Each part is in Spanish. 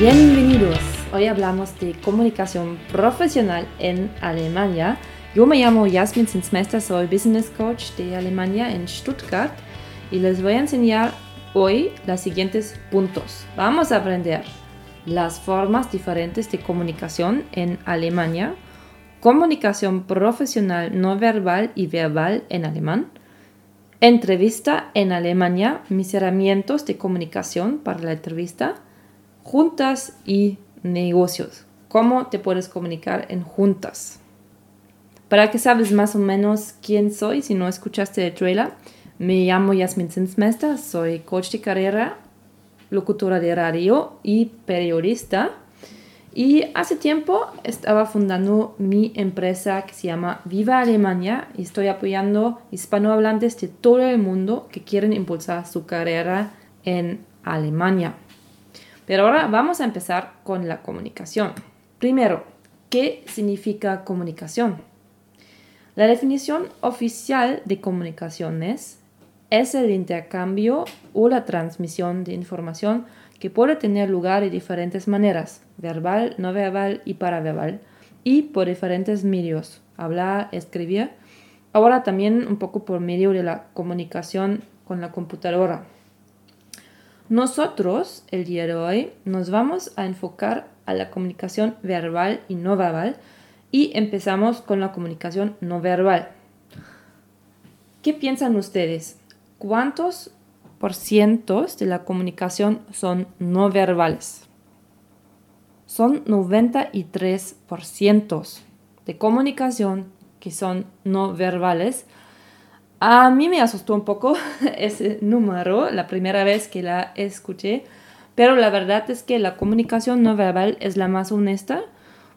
Bienvenidos. Hoy hablamos de comunicación profesional en Alemania. Yo me llamo Jasmin Zinsmeister, soy business coach de Alemania en Stuttgart y les voy a enseñar hoy los siguientes puntos. Vamos a aprender las formas diferentes de comunicación en Alemania, comunicación profesional no verbal y verbal en alemán, entrevista en Alemania, mis herramientas de comunicación para la entrevista, juntas y negocios. ¿Cómo te puedes comunicar en juntas? Para que sabes más o menos quién soy, si no escuchaste el trailer, me llamo Yasmin Zinsmester, soy coach de carrera, locutora de radio y periodista. Y hace tiempo estaba fundando mi empresa que se llama Viva Alemania y estoy apoyando hispanohablantes de todo el mundo que quieren impulsar su carrera en Alemania. Pero ahora vamos a empezar con la comunicación. Primero, ¿qué significa comunicación? La definición oficial de comunicación es es el intercambio o la transmisión de información que puede tener lugar de diferentes maneras, verbal, no verbal y paraverbal, y por diferentes medios, hablar, escribir, ahora también un poco por medio de la comunicación con la computadora. Nosotros, el día de hoy, nos vamos a enfocar a la comunicación verbal y no verbal y empezamos con la comunicación no verbal. ¿Qué piensan ustedes? ¿Cuántos por cientos de la comunicación son no verbales? Son 93% de comunicación que son no verbales. A mí me asustó un poco ese número la primera vez que la escuché, pero la verdad es que la comunicación no verbal es la más honesta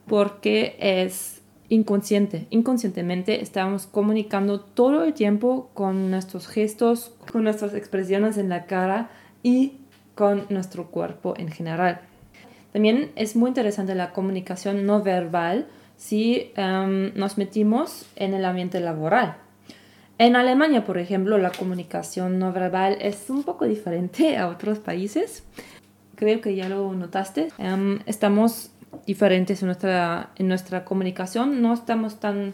porque es inconsciente. Inconscientemente estamos comunicando todo el tiempo con nuestros gestos, con nuestras expresiones en la cara y con nuestro cuerpo en general. También es muy interesante la comunicación no verbal si em, nos metimos en el ambiente laboral. En Alemania, por ejemplo, la comunicación no verbal es un poco diferente a otros países. Creo que ya lo notaste. Em, estamos diferentes en nuestra, en nuestra comunicación, no estamos tan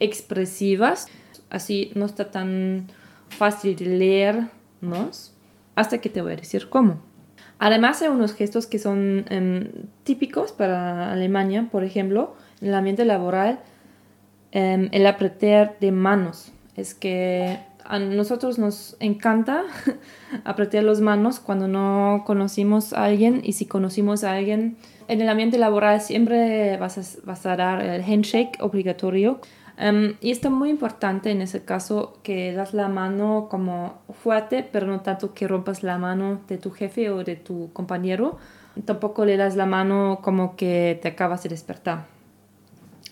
expresivas, así no está tan fácil leernos, hasta que te voy a decir cómo. Además hay unos gestos que son em, típicos para Alemania, por ejemplo, en el ambiente laboral, em, el apretar de manos. Es que a nosotros nos encanta apretar las manos cuando no conocimos a alguien y si conocimos a alguien en el ambiente laboral siempre vas a, dar el handshake obligatorio. Em, y esto es muy importante en ese caso que das la mano como fuerte, pero no tanto que rompas la mano de tu jefe o de tu compañero. Tampoco le das la mano como que te acabas de despertar.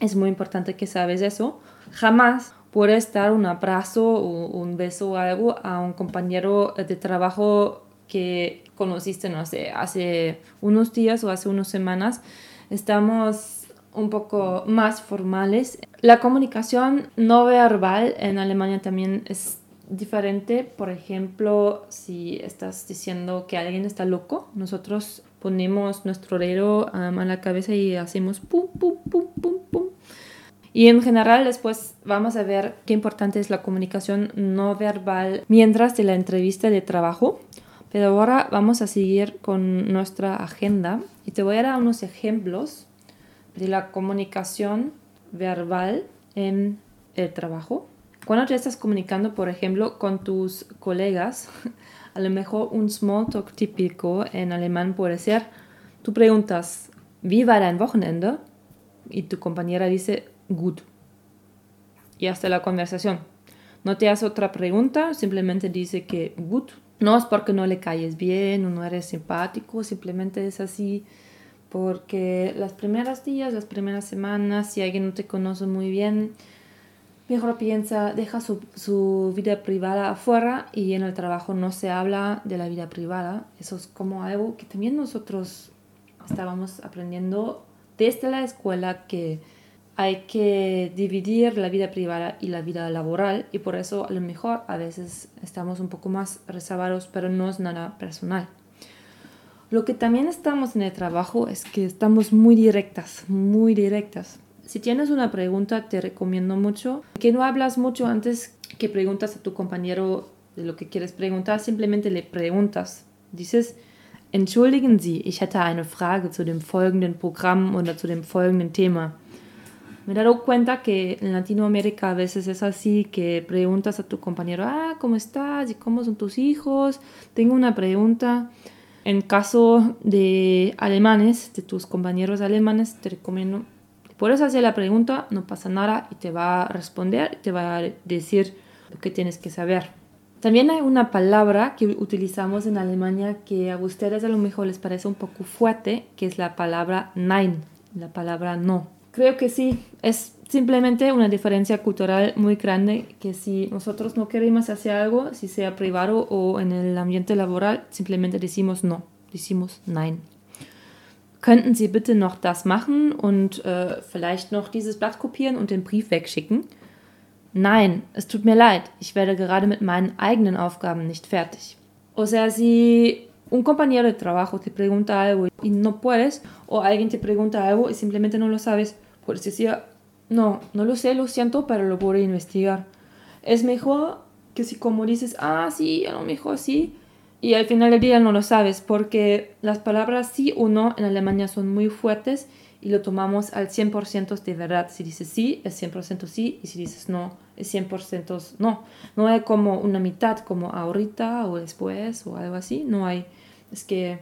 Es muy importante que sabes eso. Jamás puedes dar un abrazo o un beso o algo a un compañero de trabajo que conociste, no sé, hace unos días o hace unas semanas, estamos un poco más formales. La comunicación no verbal en Alemania también es diferente. Por ejemplo, si estás diciendo que alguien está loco, nosotros ponemos nuestro dedo um, a la cabeza y hacemos pum, pum, pum, pum, pum. Y en general después vamos a ver qué importante es la comunicación no verbal mientras de la entrevista de trabajo. Pero ahora vamos a seguir con nuestra agenda y te voy a dar unos ejemplos de la comunicación verbal en el trabajo. Cuando te estás comunicando, por ejemplo, con tus colegas, a lo mejor un small talk típico en alemán puede ser, tú preguntas, ¿wie war dein Wochenende? Y tu compañera dice, gut. Y hasta la conversación. No te hace otra pregunta, simplemente dice que gut no es porque no le calles bien o no eres simpático, simplemente es así porque las primeras días, las primeras semanas, si alguien no te conoce muy bien, mejor piensa, deja su, su, vida privada afuera y en el trabajo no se habla de la vida privada. Eso es como algo que también nosotros estábamos aprendiendo desde la escuela que hay que dividir la vida privada y la vida laboral y por eso a lo mejor a veces estamos un poco más reservados, pero no es nada personal. Lo que también estamos en el trabajo es que estamos muy directas, muy directas. Si tienes una pregunta, te recomiendo mucho que no hablas mucho antes que preguntas a tu compañero de lo que quieres preguntar, simplemente le preguntas. Dices, Entschuldigen Sie, ich hätte eine Frage zu dem folgenden Programm oder zu dem folgenden Thema. Me he dado cuenta que en Latinoamérica a veces es así, que preguntas a tu compañero, ah, ¿cómo estás? ¿Y cómo son tus hijos? Tengo una pregunta. En caso de alemanes, de tus compañeros alemanes, te recomiendo, puedes hacer la pregunta, no pasa nada y te va a responder, te va a decir lo que tienes que saber. También hay una palabra que utilizamos en Alemania que a ustedes a lo mejor les parece un poco fuerte, que es la palabra nein, la palabra no. Creo que sí, es simplemente una diferencia cultural muy grande que si nosotros no queremos hacer algo, si sea privado o en el ambiente laboral, simplemente decimos no, decimos nein. Könnten Sie bitte noch das machen und äh, vielleicht noch dieses Blatt kopieren und den Brief wegschicken? Nein, es tut mir leid, ich werde gerade mit meinen eigenen Aufgaben nicht fertig. O sea, si un compañero de trabajo te pregunta algo y no puedes, o alguien te pregunta algo y simplemente no lo sabes, puedes decir, no, no lo sé, lo siento, pero lo voy a investigar. Es mejor que si como dices, ah, sí, a lo mejor sí, y al final del día no lo sabes, porque las palabras sí o no en Alemania son muy fuertes y lo tomamos al 100% de verdad. Si dices sí, es 100% sí, y si dices no, es 100% no. No hay como una mitad, como ahorita o después o algo así, no hay. Es que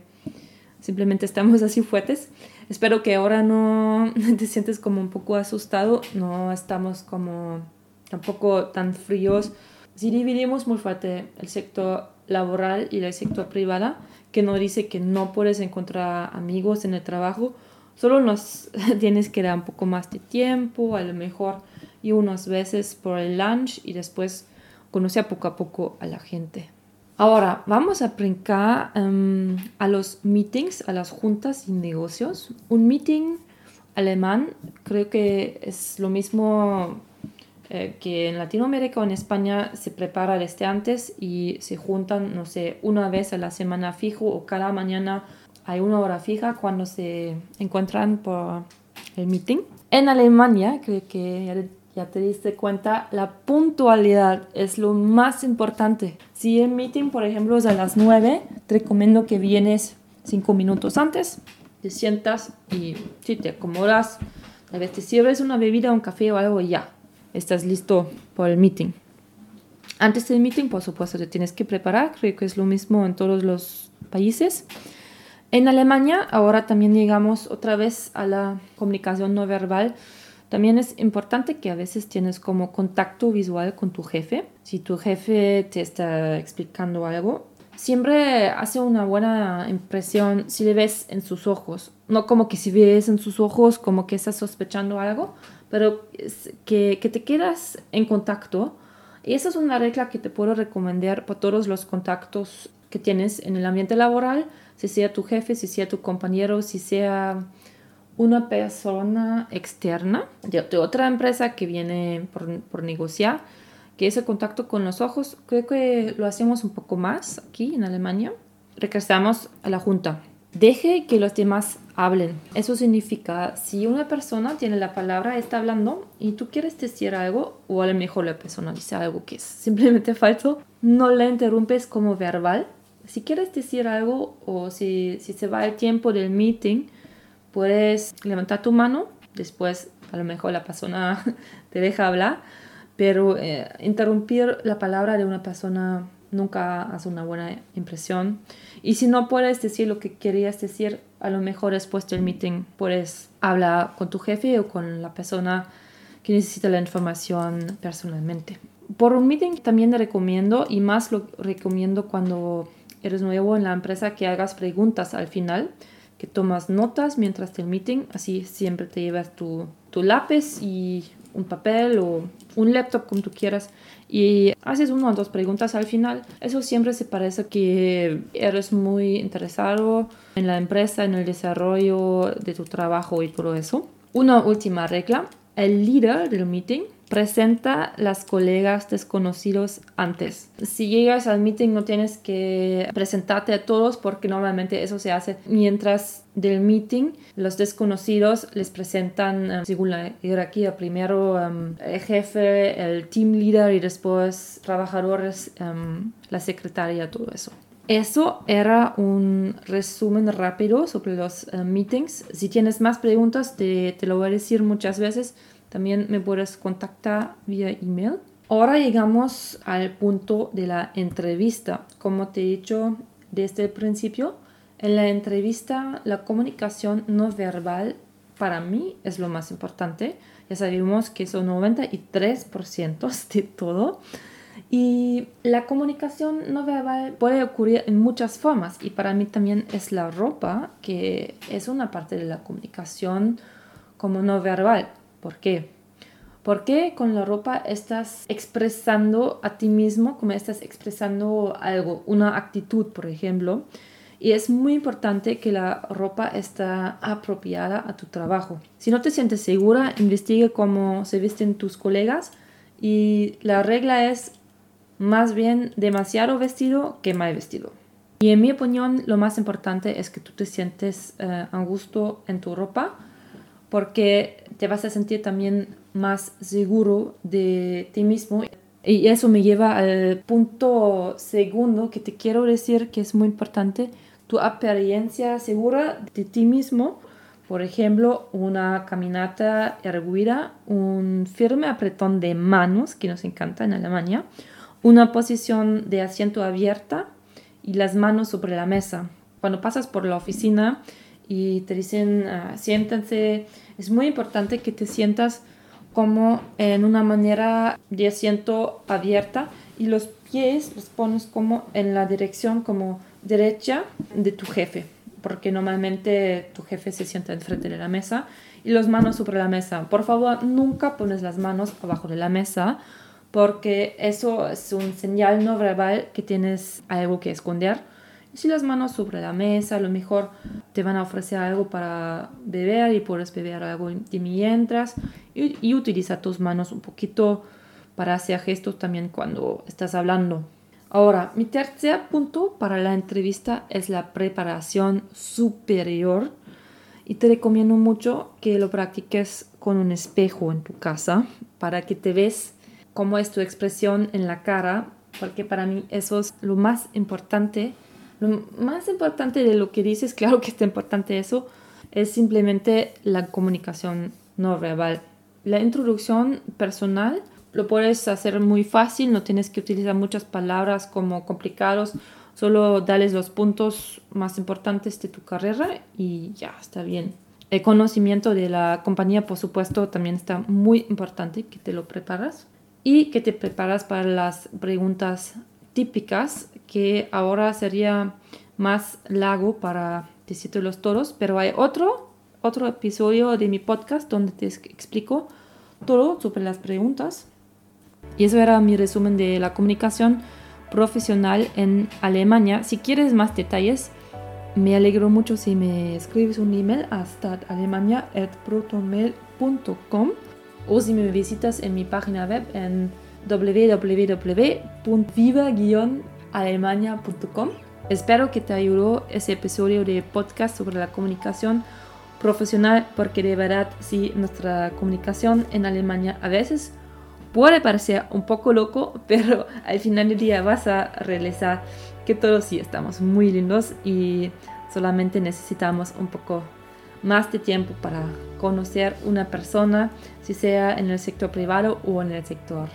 simplemente estamos así fuertes. Espero que ahora no te sientes como un poco asustado, no estamos como tampoco tan fríos. Si dividimos muy fuerte el sector laboral y el sector privado, que no dice que no puedes encontrar amigos en el trabajo, Solo nos tienes que dar un poco más de tiempo, a lo mejor y unas veces por el lunch y después conocer poco a poco a la gente. Ahora vamos a brincar em, a los meetings, a las juntas y negocios. Un meeting alemán creo que es lo mismo eh, que en Latinoamérica o en España se prepara desde antes y se juntan, no sé, una vez a la semana fijo o cada mañana hay una hora fija cuando se encuentran por el meeting. En Alemania, creo que ya, te diste cuenta, la puntualidad es lo más importante. Si el meeting, por ejemplo, es a las 9, te recomiendo que vienes 5 minutos antes, te sientas y si te acomodas, a veces te sirves una bebida, un café o algo y ya, estás listo por el meeting. Antes del meeting, por supuesto, te tienes que preparar, creo que es lo mismo en todos los países. En Alemania ahora también llegamos otra vez a la comunicación no verbal. También es importante que a veces tienes como contacto visual con tu jefe. Si tu jefe te está explicando algo, siempre hace una buena impresión si le ves en sus ojos. No como que si ves en sus ojos como que estás sospechando algo, pero que, que te quedas en contacto. Y esa es una regla que te puedo recomendar para todos los contactos que tienes en el ambiente laboral si sea tu jefe, si sea tu compañero, si sea una persona externa de, otra empresa que viene por, por, negociar, que ese contacto con los ojos, creo que lo hacemos un poco más aquí en Alemania. Regresamos a la junta. Deje que los demás hablen. Eso significa, si una persona tiene la palabra, está hablando y tú quieres decir algo, o a lo mejor la persona dice algo que es simplemente falso, no le interrumpes como verbal, si quieres decir algo o si, si se va el tiempo del meeting, puedes levantar tu mano, después a lo mejor la persona te deja hablar, pero eh, interrumpir la palabra de una persona nunca hace una buena impresión. Y si no puedes decir lo que querías decir, a lo mejor después del meeting puedes hablar con tu jefe o con la persona que necesita la información personalmente. Por un meeting también le recomiendo, y más lo recomiendo cuando eres nuevo en la empresa, que hagas preguntas al final, que tomas notas mientras el meeting, así siempre te llevas tu, tu lápiz y un papel o un laptop como tú quieras y haces una o dos preguntas al final. Eso siempre se parece que eres muy interesado en la empresa, en el desarrollo de tu trabajo y todo eso. Una última regla, el líder del meeting presenta las colegas desconocidos antes. Si llegas al meeting no tienes que presentarte a todos porque normalmente eso se hace mientras del meeting. Los desconocidos les presentan eh, según la jerarquía primero em, el jefe, el team leader y después trabajadores, em, la secretaria, todo eso. Eso era un resumen rápido sobre los eh, meetings. Si tienes más preguntas, te, te lo voy a decir muchas veces también me puedes contactar vía email. Ahora llegamos al punto de la entrevista. Como te he dicho desde el principio, en la entrevista la comunicación no verbal para mí es lo más importante. Ya sabemos que son 93% de todo. Y la comunicación no verbal puede ocurrir en muchas formas y para mí también es la ropa que es una parte de la comunicación como no verbal. ¿Por qué? Porque con la ropa estás expresando a ti mismo, como estás expresando algo, una actitud, por ejemplo. Y es muy importante que la ropa está apropiada a tu trabajo. Si no te sientes segura, investigue cómo se visten tus colegas. Y la regla es más bien demasiado vestido que mal vestido. Y en mi opinión, lo más importante es que tú te sientes eh, a gusto en tu ropa porque te vas a sentir también más seguro de ti mismo. Y eso me lleva al punto segundo que te quiero decir que es muy importante, tu apariencia segura de ti mismo. Por ejemplo, una caminata erguida, un firme apretón de manos, que nos encanta en Alemania, una posición de asiento abierta y las manos sobre la mesa. Cuando pasas por la oficina, y te dicen uh, siéntense. Es muy importante que te sientas como en una manera de asiento abierta y los pies los pones como en la dirección como derecha de tu jefe, porque normalmente tu jefe se sienta enfrente de la mesa y las manos sobre la mesa. Por favor, nunca pones las manos abajo de la mesa porque eso es un señal no verbal que tienes algo que esconder si las manos sobre la mesa, a lo mejor te van a ofrecer algo para beber y puedes beber algo de mientras y, y utiliza tus manos un poquito para hacer gestos también cuando estás hablando. Ahora, mi tercer punto para la entrevista es la preparación superior y te recomiendo mucho que lo practiques con un espejo en tu casa para que te ves cómo es tu expresión en la cara, porque para mí eso es lo más importante lo más importante de lo que dices, claro que está importante eso, es simplemente la comunicación no verbal. La introducción personal lo puedes hacer muy fácil, no tienes que utilizar muchas palabras como complicados, solo dales los puntos más importantes de tu carrera y ya está bien. El conocimiento de la compañía, por supuesto, también está muy importante que te lo preparas y que te preparas para las preguntas típicas que ahora sería más largo para decirte los toros, pero hay otro, otro episodio de mi podcast donde te explico todo sobre las preguntas. Y eso era mi resumen de la comunicación profesional en Alemania. Si quieres más detalles, me alegro mucho si me escribes un email a stadalemania.protonmail.com o si me visitas en mi página web en www.viva-alemania.com. Espero que te ayudó ese episodio de podcast sobre la comunicación profesional porque de verdad sí, nuestra comunicación en Alemania a veces puede parecer un poco loco, pero al final del día vas a realizar que todos sí estamos muy lindos y solamente necesitamos un poco más de tiempo para conocer una persona, si sea en el sector privado o en el sector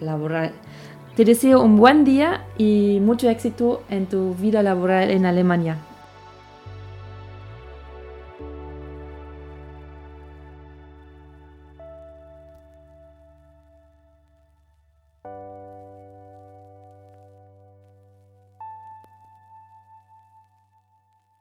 laboral. Te deseo un buen día y mucho éxito en tu vida laboral en Alemania.